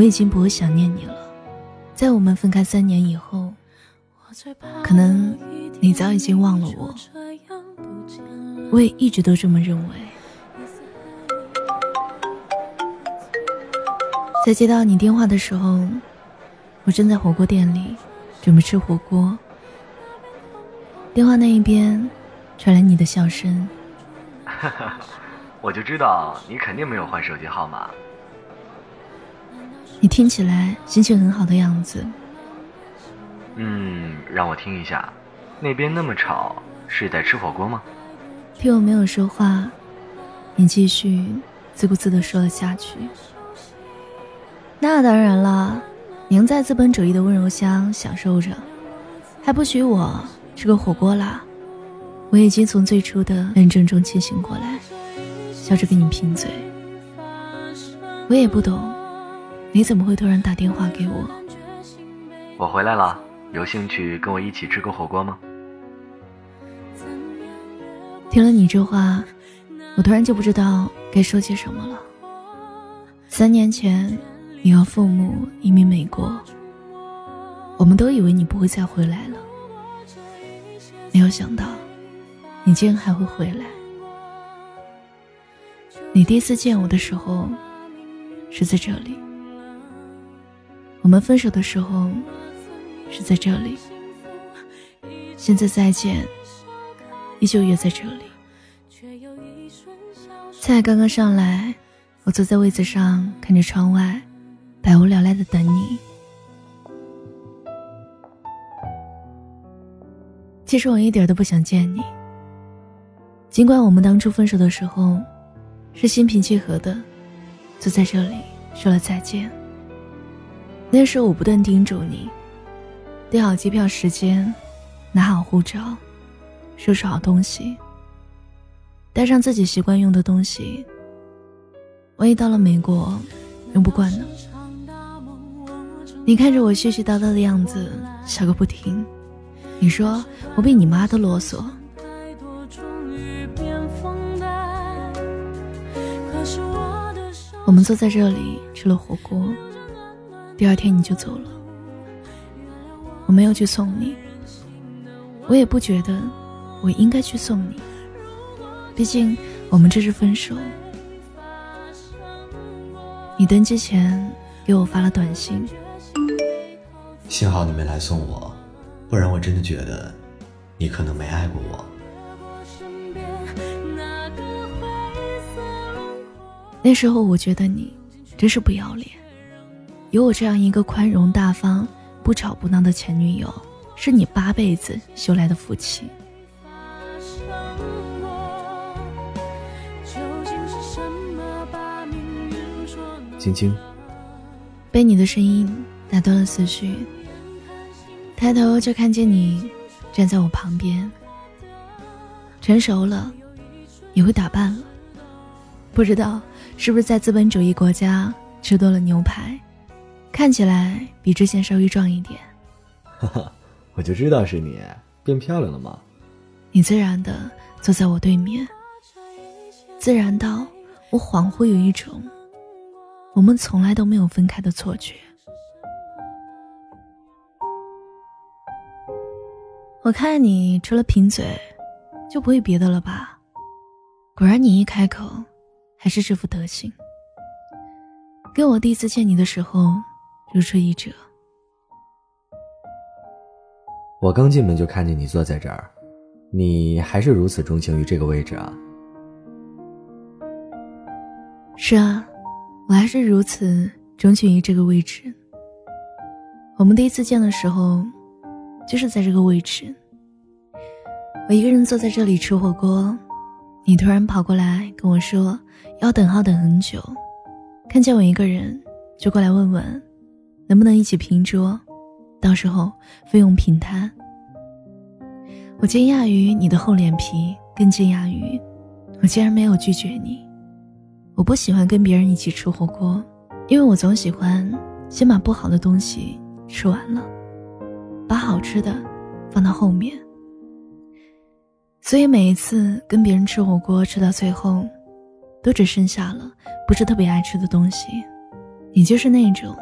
我已经不会想念你了。在我们分开三年以后，可能你早已经忘了我。我也一直都这么认为。在接到你电话的时候，我正在火锅店里准备吃火锅。电话那一边传来你的笑声。哈哈，我就知道你肯定没有换手机号码。你听起来心情很好的样子。嗯，让我听一下，那边那么吵，是在吃火锅吗？听我没有说话，你继续自顾自的说了下去。那当然了，您在资本主义的温柔乡享受着，还不许我吃个火锅啦？我已经从最初的认真中清醒过来，笑着跟你贫嘴。我也不懂。你怎么会突然打电话给我？我回来了，有兴趣跟我一起吃个火锅吗？听了你这话，我突然就不知道该说些什么了。三年前，你和父母移民美国，我们都以为你不会再回来了，没有想到，你竟然还会回来。你第一次见我的时候，是在这里。我们分手的时候是在这里，现在再见，依旧约在这里。菜刚刚上来，我坐在位子上看着窗外，百无聊赖的等你。其实我一点都不想见你，尽管我们当初分手的时候是心平气和的，坐在这里说了再见。那时候我不断叮嘱你，订好机票时间，拿好护照，收拾好东西，带上自己习惯用的东西。万一到了美国，用不惯呢？你看着我絮絮叨叨的样子，笑个不停。你说我比你妈都啰嗦。我们坐在这里吃了火锅。第二天你就走了，我没有去送你，我也不觉得我应该去送你，毕竟我们这是分手。你登机前给我发了短信，幸好你没来送我，不然我真的觉得你可能没爱过我。那时候我觉得你真是不要脸。有我这样一个宽容大方、不吵不闹的前女友，是你八辈子修来的福气。晶晶，被你的声音打断了思绪。抬头就看见你站在我旁边。成熟了，也会打扮了。不知道是不是在资本主义国家吃多了牛排。看起来比之前稍微壮一点，哈哈，我就知道是你变漂亮了吗？你自然的坐在我对面，自然到我恍惚有一种我们从来都没有分开的错觉。我看你除了贫嘴，就不会别的了吧？果然，你一开口还是这副德行。跟我第一次见你的时候。如出一辙。我刚进门就看见你坐在这儿，你还是如此钟情于这个位置啊？是啊，我还是如此钟情于这个位置。我们第一次见的时候，就是在这个位置。我一个人坐在这里吃火锅，你突然跑过来跟我说要等号等很久，看见我一个人就过来问问。能不能一起拼桌？到时候费用平摊。我惊讶于你的厚脸皮，更惊讶于我竟然没有拒绝你。我不喜欢跟别人一起吃火锅，因为我总喜欢先把不好的东西吃完了，把好吃的放到后面。所以每一次跟别人吃火锅，吃到最后，都只剩下了不是特别爱吃的东西。你就是那种。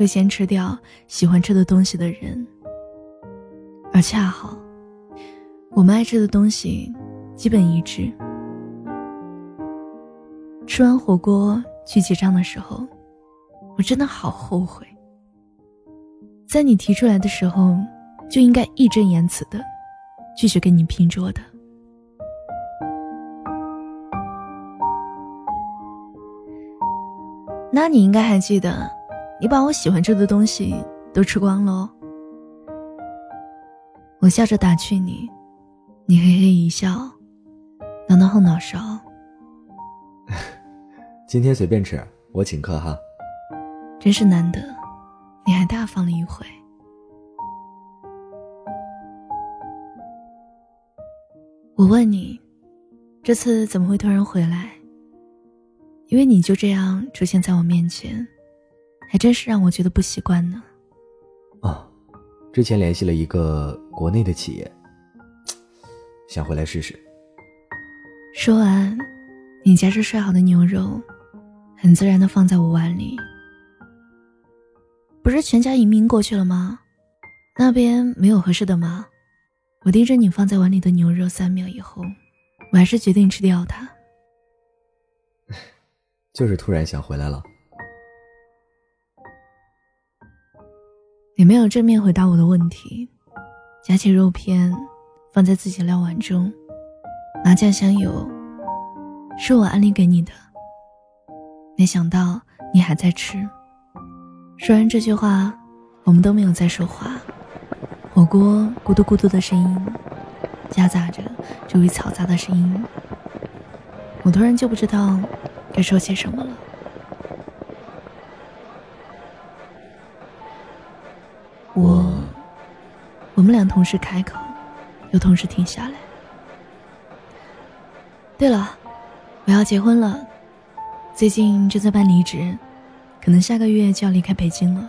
会先吃掉喜欢吃的东西的人，而恰好我们爱吃的东西基本一致。吃完火锅去结账的时候，我真的好后悔，在你提出来的时候就应该义正言辞的拒绝跟你拼桌的。那你应该还记得，你把我喜欢吃的东西都吃光了。我笑着打趣你，你嘿嘿一笑，挠挠后脑勺。今天随便吃，我请客哈。真是难得，你还大方了一回。我问你，这次怎么会突然回来？因为你就这样出现在我面前，还真是让我觉得不习惯呢。啊，之前联系了一个国内的企业，想回来试试。说完，你夹着涮好的牛肉，很自然的放在我碗里。不是全家移民过去了吗？那边没有合适的吗？我盯着你放在碗里的牛肉三秒以后，我还是决定吃掉它。就是突然想回来了。你没有正面回答我的问题，夹起肉片放在自己料碗中，麻酱香油是我安利给你的。没想到你还在吃。说完这句话，我们都没有再说话。火锅咕嘟咕嘟的声音，夹杂着周围嘈杂的声音，我突然就不知道。该说些什么了？们俩同时开口，又同时停下来。对了，我要结婚了，最近正在办离职，可能下个月就要离开北京了。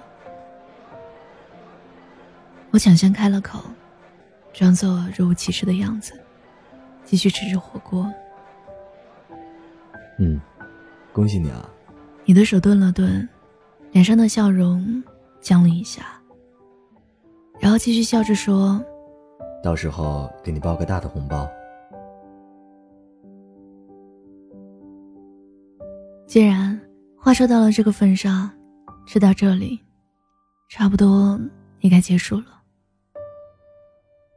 我抢先开了口，装作若无其事的样子，继续吃着火锅。嗯。恭喜你啊！你的手顿了顿，脸上的笑容僵了一下，然后继续笑着说：“到时候给你包个大的红包。”既然话说到了这个份上，吃到这里，差不多也该结束了。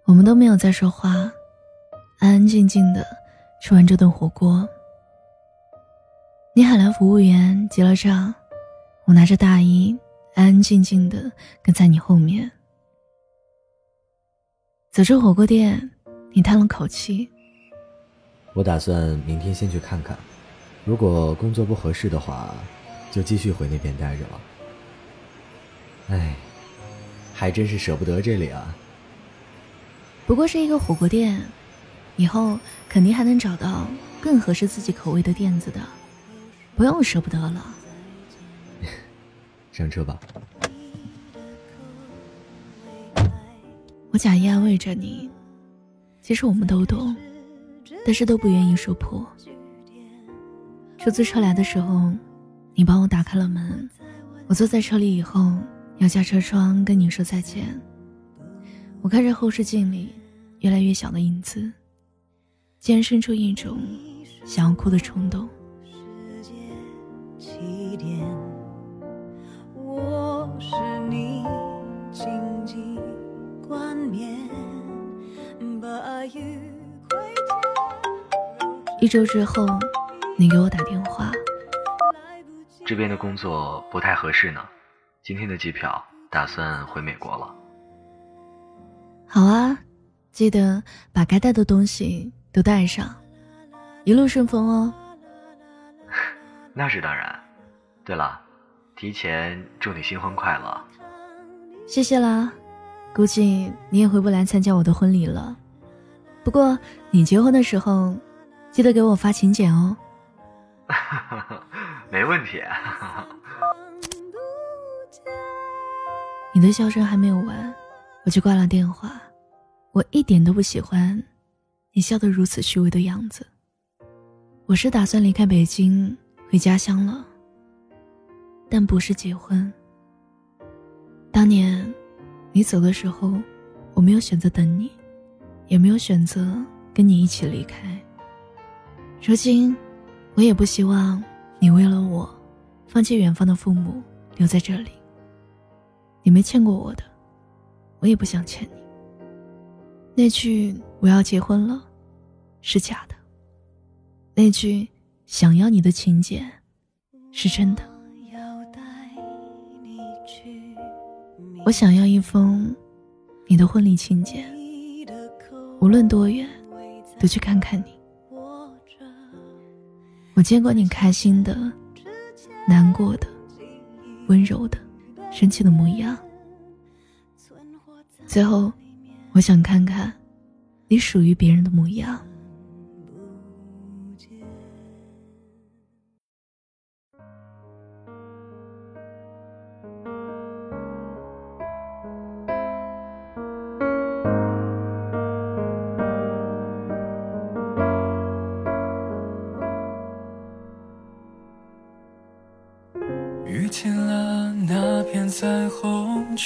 我们都没有再说话，安安静静的吃完这顿火锅。你喊来服务员结了账，我拿着大衣安安静静的跟在你后面。走出火锅店，你叹了口气。我打算明天先去看看，如果工作不合适的话，就继续回那边待着了。哎，还真是舍不得这里啊。不过是一个火锅店，以后肯定还能找到更合适自己口味的店子的。不用舍不得了，上车吧。我假意安慰着你，其实我们都懂，但是都不愿意说破。出租车来的时候，你帮我打开了门，我坐在车里以后，摇下车窗跟你说再见。我看着后视镜里越来越小的影子，竟然生出一种想要哭的冲动。一周之后，你给我打电话。这边的工作不太合适呢，今天的机票打算回美国了。好啊，记得把该带的东西都带上，一路顺风哦。那是当然。对了，提前祝你新婚快乐。谢谢啦，估计你也回不来参加我的婚礼了。不过你结婚的时候。记得给我发请柬哦。没问题。你的笑声还没有完，我就挂了电话。我一点都不喜欢你笑得如此虚伪的样子。我是打算离开北京回家乡了，但不是结婚。当年你走的时候，我没有选择等你，也没有选择跟你一起离开。如今，我也不希望你为了我，放弃远方的父母，留在这里。你没欠过我的，我也不想欠你。那句“我要结婚了”，是假的；那句“想要你的情节”，是真的。我想要一封你的婚礼请柬，无论多远，都去看看你。我见过你开心的、难过的、温柔的、生气的模样。最后，我想看看你属于别人的模样。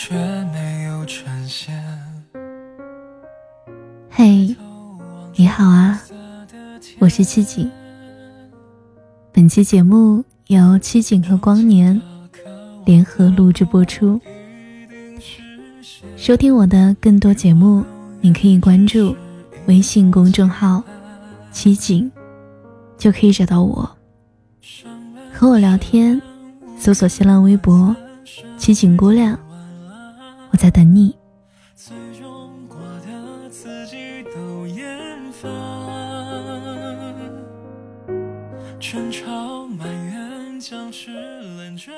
却没有呈现。嘿，你好啊，我是七景。本期节目由七景和光年联合录制播出。收听我的更多节目，你可以关注微信公众号“七景”，就可以找到我，和我聊天。搜索新浪微博“七景姑娘”，我在等你。最终过的自己都厌烦，争吵埋怨僵持冷战。